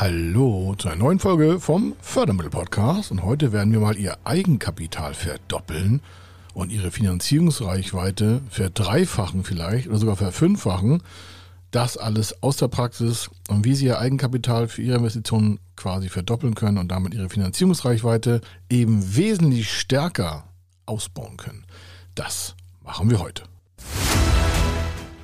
Hallo zu einer neuen Folge vom Fördermittel-Podcast und heute werden wir mal Ihr Eigenkapital verdoppeln und Ihre Finanzierungsreichweite verdreifachen vielleicht oder sogar verfünffachen. Das alles aus der Praxis und wie Sie Ihr Eigenkapital für Ihre Investitionen quasi verdoppeln können und damit Ihre Finanzierungsreichweite eben wesentlich stärker ausbauen können. Das machen wir heute.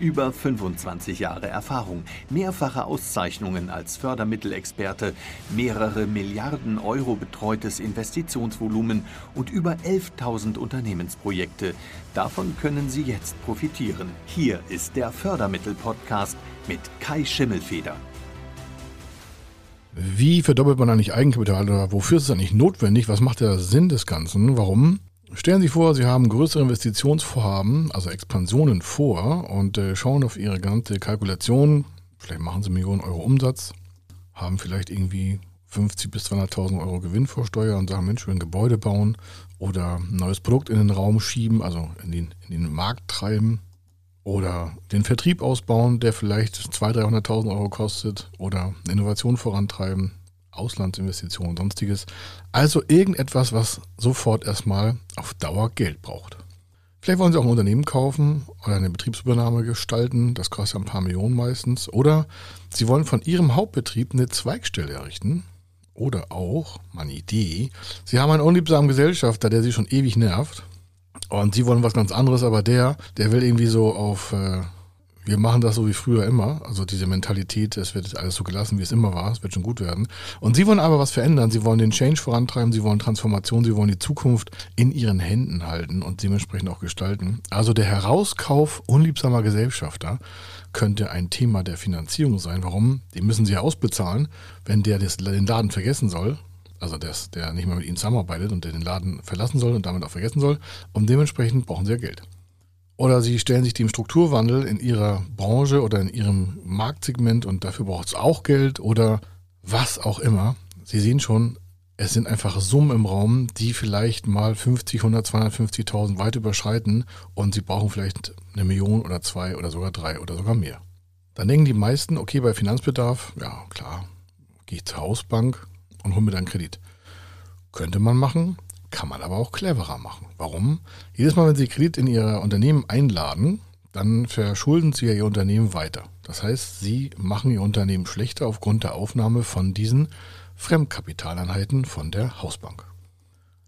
Über 25 Jahre Erfahrung, mehrfache Auszeichnungen als Fördermittelexperte, mehrere Milliarden Euro betreutes Investitionsvolumen und über 11.000 Unternehmensprojekte. Davon können Sie jetzt profitieren. Hier ist der Fördermittel-Podcast mit Kai Schimmelfeder. Wie verdoppelt man eigentlich Eigenkapital oder wofür ist es eigentlich notwendig? Was macht der Sinn des Ganzen? Warum? Stellen Sie vor, Sie haben größere Investitionsvorhaben, also Expansionen vor und äh, schauen auf Ihre ganze Kalkulation. Vielleicht machen Sie Millionen Euro Umsatz, haben vielleicht irgendwie 50 bis 200.000 Euro Gewinn vor Steuer und sagen, Mensch, wir ein Gebäude bauen oder ein neues Produkt in den Raum schieben, also in den, in den Markt treiben oder den Vertrieb ausbauen, der vielleicht 200.000, 300.000 Euro kostet oder Innovation vorantreiben, Auslandsinvestitionen und sonstiges. Also irgendetwas, was sofort erstmal auf Dauer Geld braucht. Vielleicht wollen Sie auch ein Unternehmen kaufen oder eine Betriebsübernahme gestalten. Das kostet ein paar Millionen meistens. Oder Sie wollen von Ihrem Hauptbetrieb eine Zweigstelle errichten. Oder auch, meine Idee, Sie haben einen unliebsamen Gesellschafter, der Sie schon ewig nervt. Und Sie wollen was ganz anderes, aber der, der will irgendwie so auf äh, wir machen das so wie früher immer. Also diese Mentalität, es wird alles so gelassen, wie es immer war, es wird schon gut werden. Und sie wollen aber was verändern. Sie wollen den Change vorantreiben, sie wollen Transformation, sie wollen die Zukunft in ihren Händen halten und dementsprechend auch gestalten. Also der Herauskauf unliebsamer Gesellschafter könnte ein Thema der Finanzierung sein. Warum? Die müssen sie ja ausbezahlen, wenn der das, den Laden vergessen soll. Also der, der nicht mehr mit ihnen zusammenarbeitet und der den Laden verlassen soll und damit auch vergessen soll. Und dementsprechend brauchen sie ja Geld. Oder sie stellen sich dem Strukturwandel in ihrer Branche oder in ihrem Marktsegment und dafür braucht es auch Geld oder was auch immer. Sie sehen schon, es sind einfach Summen im Raum, die vielleicht mal 50, 100, 250.000 weit überschreiten und sie brauchen vielleicht eine Million oder zwei oder sogar drei oder sogar mehr. Dann denken die meisten, okay, bei Finanzbedarf, ja klar, gehe ich zur Hausbank und hole mir dann Kredit. Könnte man machen, kann man aber auch cleverer machen. Warum? Jedes Mal, wenn Sie Kredit in Ihr Unternehmen einladen, dann verschulden Sie ja Ihr Unternehmen weiter. Das heißt, Sie machen Ihr Unternehmen schlechter aufgrund der Aufnahme von diesen Fremdkapitaleinheiten von der Hausbank.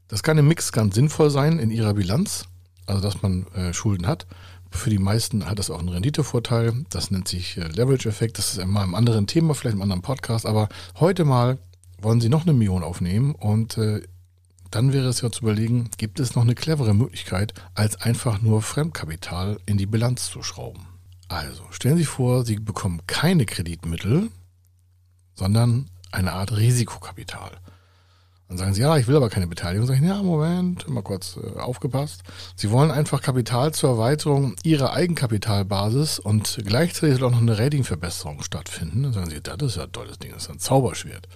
Das kann im Mix ganz sinnvoll sein in Ihrer Bilanz, also dass man äh, Schulden hat. Für die meisten hat das auch einen Renditevorteil. Das nennt sich äh, Leverage-Effekt. Das ist immer ein anderen Thema, vielleicht im anderen Podcast. Aber heute mal wollen Sie noch eine Million aufnehmen und äh, dann wäre es ja zu überlegen, gibt es noch eine clevere Möglichkeit, als einfach nur Fremdkapital in die Bilanz zu schrauben. Also stellen Sie sich vor, Sie bekommen keine Kreditmittel, sondern eine Art Risikokapital. Dann sagen Sie, ja, ich will aber keine Beteiligung. Sag ich, ja, Moment, mal kurz äh, aufgepasst. Sie wollen einfach Kapital zur Erweiterung Ihrer Eigenkapitalbasis und gleichzeitig soll auch noch eine Ratingverbesserung stattfinden. Dann sagen Sie, das ist ja ein tolles Ding, das ist ein Zauberschwert.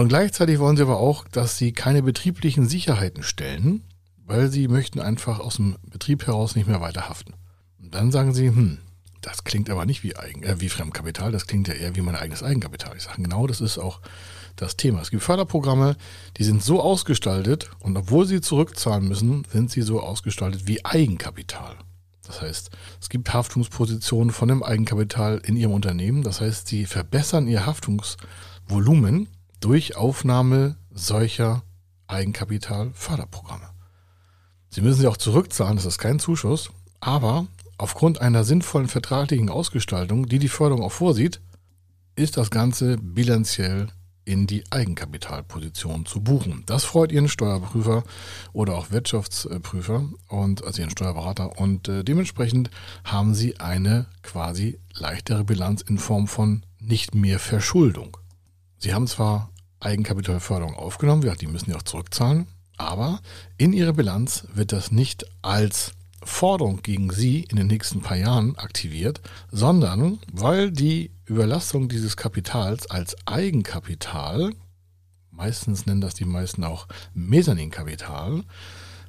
Und gleichzeitig wollen sie aber auch, dass sie keine betrieblichen Sicherheiten stellen, weil sie möchten einfach aus dem Betrieb heraus nicht mehr weiter haften. Und dann sagen sie, hm, das klingt aber nicht wie, Eigen, äh, wie Fremdkapital, das klingt ja eher wie mein eigenes Eigenkapital. Ich sage, genau das ist auch das Thema. Es gibt Förderprogramme, die sind so ausgestaltet und obwohl sie zurückzahlen müssen, sind sie so ausgestaltet wie Eigenkapital. Das heißt, es gibt Haftungspositionen von dem Eigenkapital in ihrem Unternehmen. Das heißt, sie verbessern ihr Haftungsvolumen durch Aufnahme solcher Eigenkapitalförderprogramme. Sie müssen sie auch zurückzahlen, das ist kein Zuschuss, aber aufgrund einer sinnvollen vertraglichen Ausgestaltung, die die Förderung auch vorsieht, ist das Ganze bilanziell in die Eigenkapitalposition zu buchen. Das freut Ihren Steuerprüfer oder auch Wirtschaftsprüfer und also Ihren Steuerberater und äh, dementsprechend haben Sie eine quasi leichtere Bilanz in Form von nicht mehr Verschuldung. Sie haben zwar Eigenkapitalförderung aufgenommen. Ja, die müssen ja auch zurückzahlen. Aber in ihrer Bilanz wird das nicht als Forderung gegen sie in den nächsten paar Jahren aktiviert, sondern weil die Überlastung dieses Kapitals als Eigenkapital, meistens nennen das die meisten auch Mezzaninkapital,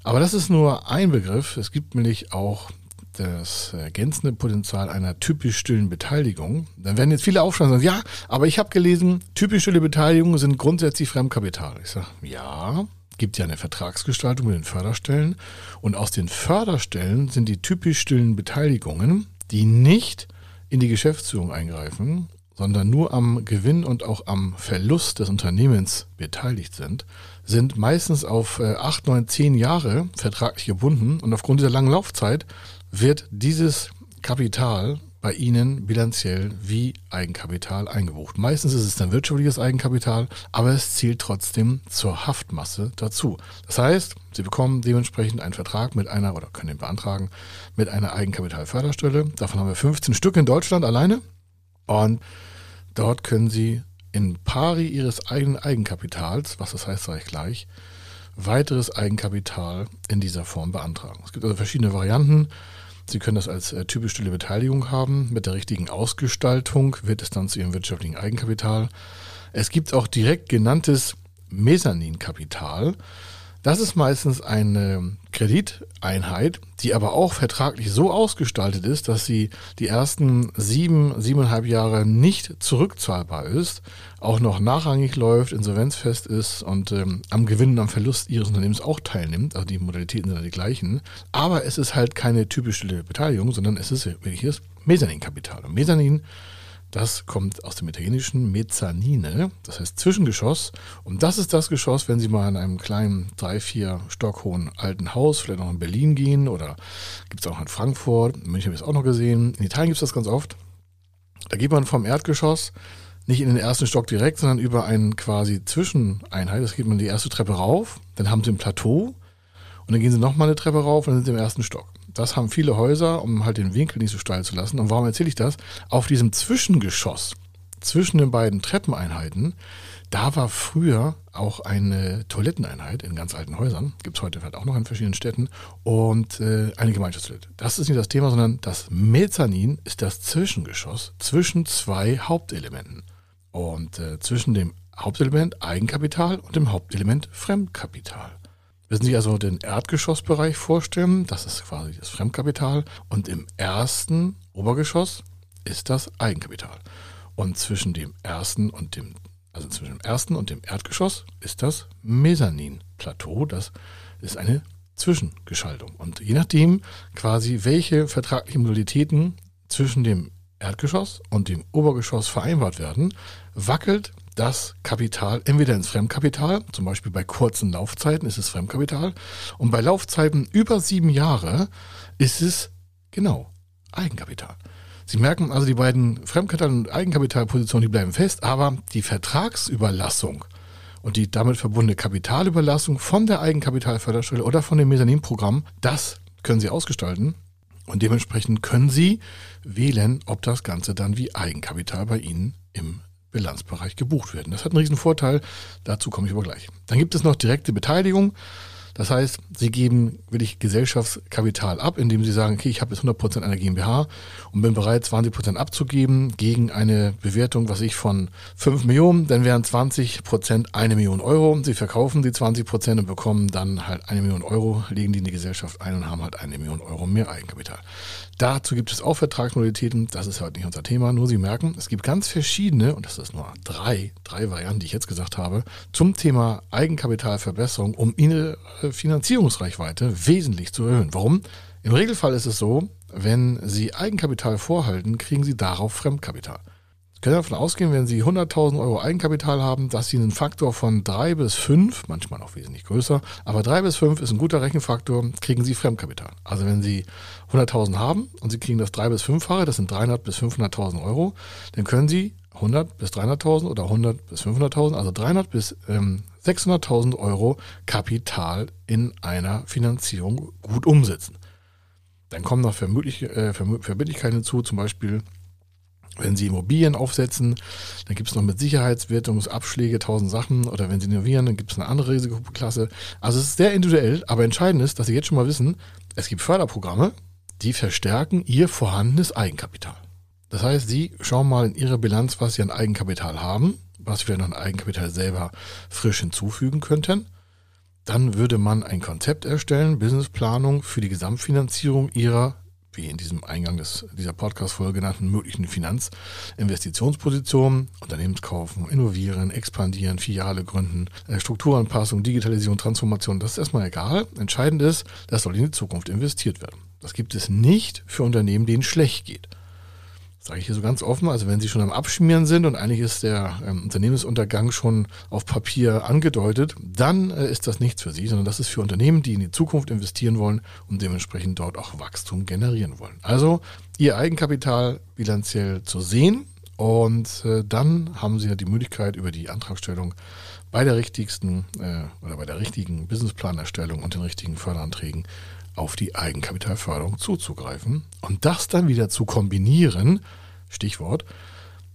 aber das ist nur ein Begriff. Es gibt nämlich auch das ergänzende Potenzial einer typisch stillen Beteiligung. Dann werden jetzt viele aufschreiben und sagen, ja, aber ich habe gelesen, typisch stille Beteiligungen sind grundsätzlich Fremdkapital. Ich sage, ja, gibt ja eine Vertragsgestaltung mit den Förderstellen und aus den Förderstellen sind die typisch stillen Beteiligungen, die nicht in die Geschäftsführung eingreifen, sondern nur am Gewinn und auch am Verlust des Unternehmens beteiligt sind, sind meistens auf 8, 9, 10 Jahre vertraglich gebunden und aufgrund dieser langen Laufzeit wird dieses Kapital bei Ihnen bilanziell wie Eigenkapital eingebucht. Meistens ist es dann wirtschaftliches Eigenkapital, aber es zählt trotzdem zur Haftmasse dazu. Das heißt, Sie bekommen dementsprechend einen Vertrag mit einer oder können ihn beantragen mit einer Eigenkapitalförderstelle. Davon haben wir 15 Stück in Deutschland alleine und dort können Sie in pari Ihres eigenen Eigenkapitals, was das heißt, sage ich gleich, weiteres Eigenkapital in dieser Form beantragen. Es gibt also verschiedene Varianten. Sie können das als äh, typisch stille Beteiligung haben. Mit der richtigen Ausgestaltung wird es dann zu Ihrem wirtschaftlichen Eigenkapital. Es gibt auch direkt genanntes Mezzaninkapital. Das ist meistens eine Krediteinheit, die aber auch vertraglich so ausgestaltet ist, dass sie die ersten sieben, siebeneinhalb Jahre nicht zurückzahlbar ist, auch noch nachrangig läuft, insolvenzfest ist und ähm, am Gewinn und am Verlust ihres Unternehmens auch teilnimmt. Also die Modalitäten sind ja die gleichen. Aber es ist halt keine typische Beteiligung, sondern es ist wirkliches Mezzaninkapital. Und Mezzanin das kommt aus dem italienischen Mezzanine, das heißt Zwischengeschoss. Und das ist das Geschoss, wenn Sie mal in einem kleinen, drei, vier Stock hohen alten Haus, vielleicht noch in Berlin gehen oder gibt es auch in Frankfurt, in München habe ich es auch noch gesehen. In Italien gibt es das ganz oft. Da geht man vom Erdgeschoss nicht in den ersten Stock direkt, sondern über einen quasi Zwischeneinheit. Das geht man die erste Treppe rauf, dann haben Sie ein Plateau und dann gehen Sie nochmal eine Treppe rauf und dann sind Sie im ersten Stock. Das haben viele Häuser, um halt den Winkel nicht so steil zu lassen. Und warum erzähle ich das? Auf diesem Zwischengeschoss, zwischen den beiden Treppeneinheiten, da war früher auch eine Toiletteneinheit in ganz alten Häusern. Gibt es heute halt auch noch in verschiedenen Städten. Und äh, eine Gemeinschaftstoilette. Das ist nicht das Thema, sondern das Mezzanin ist das Zwischengeschoss zwischen zwei Hauptelementen. Und äh, zwischen dem Hauptelement Eigenkapital und dem Hauptelement Fremdkapital. Müssen Sie also den Erdgeschossbereich vorstellen, das ist quasi das Fremdkapital. Und im ersten Obergeschoss ist das Eigenkapital. Und zwischen dem ersten und dem, also zwischen dem ersten und dem Erdgeschoss ist das Mezzaninplateau. Das ist eine Zwischengeschaltung. Und je nachdem quasi, welche vertraglichen Modalitäten zwischen dem Erdgeschoss und dem Obergeschoss vereinbart werden, wackelt das Kapital entweder ins Fremdkapital, zum Beispiel bei kurzen Laufzeiten ist es Fremdkapital, und bei Laufzeiten über sieben Jahre ist es genau Eigenkapital. Sie merken also, die beiden Fremdkapital- und Eigenkapitalpositionen, die bleiben fest, aber die Vertragsüberlassung und die damit verbundene Kapitalüberlassung von der Eigenkapitalförderstelle oder von dem Mezzaninprogramm, das können Sie ausgestalten und dementsprechend können Sie wählen, ob das Ganze dann wie Eigenkapital bei Ihnen im Bilanzbereich gebucht werden. Das hat einen riesen Vorteil, dazu komme ich aber gleich. Dann gibt es noch direkte Beteiligung. Das heißt, Sie geben wirklich Gesellschaftskapital ab, indem Sie sagen, okay, ich habe jetzt 100% einer GmbH und bin bereit, 20% abzugeben gegen eine Bewertung, was ich von 5 Millionen, dann wären 20% eine Million Euro. Sie verkaufen die 20% und bekommen dann halt eine Million Euro, legen die in die Gesellschaft ein und haben halt eine Million Euro mehr Eigenkapital. Dazu gibt es auch Vertragsmodalitäten, das ist halt nicht unser Thema, nur Sie merken, es gibt ganz verschiedene, und das ist nur drei, drei Varianten, die ich jetzt gesagt habe, zum Thema Eigenkapitalverbesserung, um Ihre Finanzierungsreichweite wesentlich zu erhöhen. Warum? Im Regelfall ist es so, wenn Sie Eigenkapital vorhalten, kriegen Sie darauf Fremdkapital können davon ausgehen, wenn Sie 100.000 Euro Eigenkapital haben, dass Sie einen Faktor von 3 bis 5, manchmal auch wesentlich größer, aber 3 bis 5 ist ein guter Rechenfaktor, kriegen Sie Fremdkapital. Also wenn Sie 100.000 haben und Sie kriegen das 3 bis 5-fache, das sind 300 bis 500.000 Euro, dann können Sie 100 bis 300.000 oder 100 bis 500.000, also 300 bis ähm, 600.000 Euro Kapital in einer Finanzierung gut umsetzen. Dann kommen noch Verbindlichkeiten hinzu, zum Beispiel Wenn Sie Immobilien aufsetzen, dann gibt es noch mit Sicherheitswertungsabschläge tausend Sachen. Oder wenn Sie innovieren, dann gibt es eine andere Risikoklasse. Also es ist sehr individuell, aber entscheidend ist, dass Sie jetzt schon mal wissen, es gibt Förderprogramme, die verstärken Ihr vorhandenes Eigenkapital. Das heißt, Sie schauen mal in Ihre Bilanz, was Sie an Eigenkapital haben, was vielleicht noch an Eigenkapital selber frisch hinzufügen könnten. Dann würde man ein Konzept erstellen, Businessplanung für die Gesamtfinanzierung Ihrer wie in diesem Eingang des, dieser Podcast-Folge genannten möglichen Finanzinvestitionspositionen, Unternehmenskaufen, kaufen, innovieren, expandieren, Filiale gründen, äh, Strukturanpassung, Digitalisierung, Transformation, das ist erstmal egal. Entscheidend ist, das soll in die Zukunft investiert werden. Das gibt es nicht für Unternehmen, denen schlecht geht sage ich hier so ganz offen, also wenn Sie schon am Abschmieren sind und eigentlich ist der ähm, Unternehmensuntergang schon auf Papier angedeutet, dann äh, ist das nichts für Sie, sondern das ist für Unternehmen, die in die Zukunft investieren wollen und dementsprechend dort auch Wachstum generieren wollen. Also Ihr Eigenkapital bilanziell zu sehen und äh, dann haben Sie ja die Möglichkeit über die Antragstellung bei der richtigsten äh, oder bei der richtigen Businessplanerstellung und den richtigen Förderanträgen auf die Eigenkapitalförderung zuzugreifen und das dann wieder zu kombinieren, Stichwort,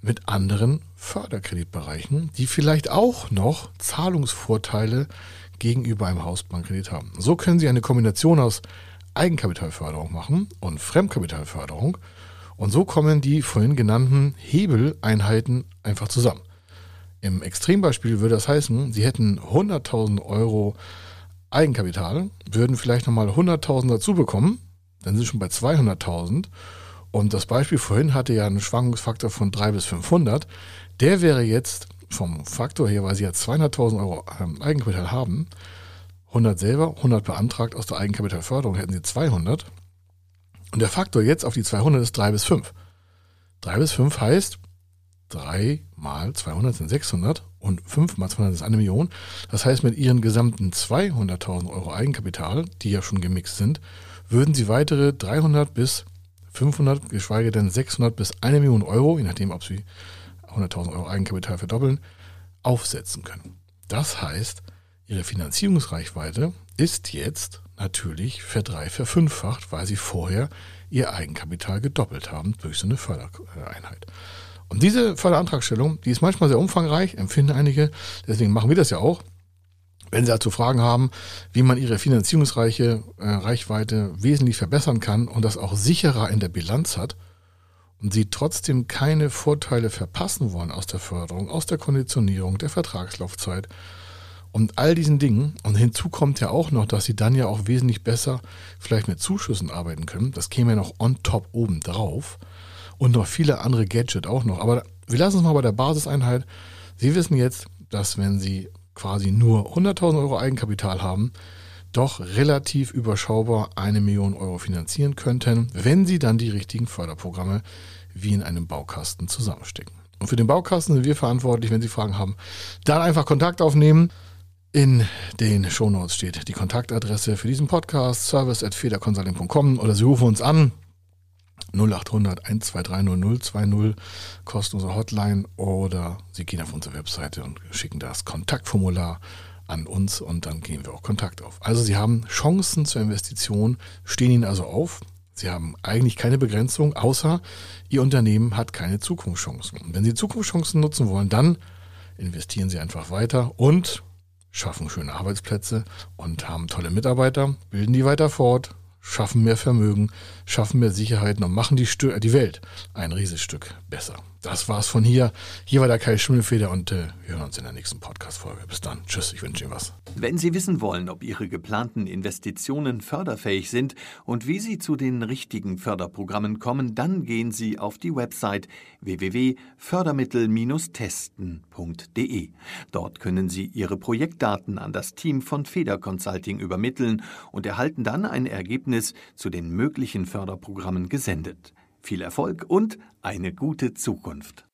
mit anderen Förderkreditbereichen, die vielleicht auch noch Zahlungsvorteile gegenüber einem Hausbankkredit haben. So können Sie eine Kombination aus Eigenkapitalförderung machen und Fremdkapitalförderung und so kommen die vorhin genannten Hebeleinheiten einfach zusammen. Im Extrembeispiel würde das heißen, Sie hätten 100.000 Euro Eigenkapital, würden vielleicht nochmal 100.000 dazu bekommen, dann sind sie schon bei 200.000. Und das Beispiel vorhin hatte ja einen Schwankungsfaktor von 3 bis 500. Der wäre jetzt vom Faktor her, weil sie ja 200.000 Euro ähm, Eigenkapital haben, 100 selber, 100 beantragt aus der Eigenkapitalförderung, hätten sie 200. Und der Faktor jetzt auf die 200 ist 3 bis 5. 3 bis 5 heißt, 3 mal 200 sind 600 und 5 mal 200 ist eine Million. Das heißt, mit ihren gesamten 200.000 Euro Eigenkapital, die ja schon gemixt sind, würden sie weitere 300 bis 500, geschweige denn 600 bis 1 Million Euro, je nachdem, ob sie 100.000 Euro Eigenkapital verdoppeln, aufsetzen können. Das heißt, ihre Finanzierungsreichweite ist jetzt natürlich verdrei, verfünffacht, weil sie vorher ihr Eigenkapital gedoppelt haben durch so eine Fördereinheit. Und diese Förderantragstellung, die ist manchmal sehr umfangreich, empfinden einige, deswegen machen wir das ja auch. Wenn Sie dazu Fragen haben, wie man Ihre finanzierungsreiche äh, Reichweite wesentlich verbessern kann und das auch sicherer in der Bilanz hat und Sie trotzdem keine Vorteile verpassen wollen aus der Förderung, aus der Konditionierung, der Vertragslaufzeit und all diesen Dingen. Und hinzu kommt ja auch noch, dass Sie dann ja auch wesentlich besser vielleicht mit Zuschüssen arbeiten können. Das käme ja noch on top oben drauf und noch viele andere Gadgets auch noch. Aber wir lassen es mal bei der Basiseinheit. Sie wissen jetzt, dass wenn Sie quasi nur 100.000 Euro Eigenkapital haben, doch relativ überschaubar eine Million Euro finanzieren könnten, wenn Sie dann die richtigen Förderprogramme wie in einem Baukasten zusammenstecken. Und für den Baukasten sind wir verantwortlich, wenn Sie Fragen haben, dann einfach Kontakt aufnehmen. In den Shownotes steht die Kontaktadresse für diesen Podcast, service.federconsulting.com oder Sie rufen uns an 0800 123 0020 kostenlose Hotline oder Sie gehen auf unsere Webseite und schicken das Kontaktformular an uns und dann gehen wir auch Kontakt auf. Also Sie haben Chancen zur Investition, stehen Ihnen also auf. Sie haben eigentlich keine Begrenzung, außer Ihr Unternehmen hat keine Zukunftschancen. Und wenn Sie Zukunftschancen nutzen wollen, dann investieren Sie einfach weiter und schaffen schöne Arbeitsplätze und haben tolle Mitarbeiter, bilden die weiter fort, schaffen mehr Vermögen, schaffen mehr Sicherheiten und machen die, Stö die Welt ein Riesenstück besser. Das war's von hier. Hier war der Kai Schimmelfeder und äh, wir hören uns in der nächsten Podcast-Folge. Bis dann. Tschüss, ich wünsche Ihnen was. Wenn Sie wissen wollen, ob Ihre geplanten Investitionen förderfähig sind und wie Sie zu den richtigen Förderprogrammen kommen, dann gehen Sie auf die Website www.fördermittel-testen.de. Dort können Sie Ihre Projektdaten an das Team von Feder Consulting übermitteln und erhalten dann ein Ergebnis zu den möglichen Förderprogrammen gesendet. Viel Erfolg und eine gute Zukunft.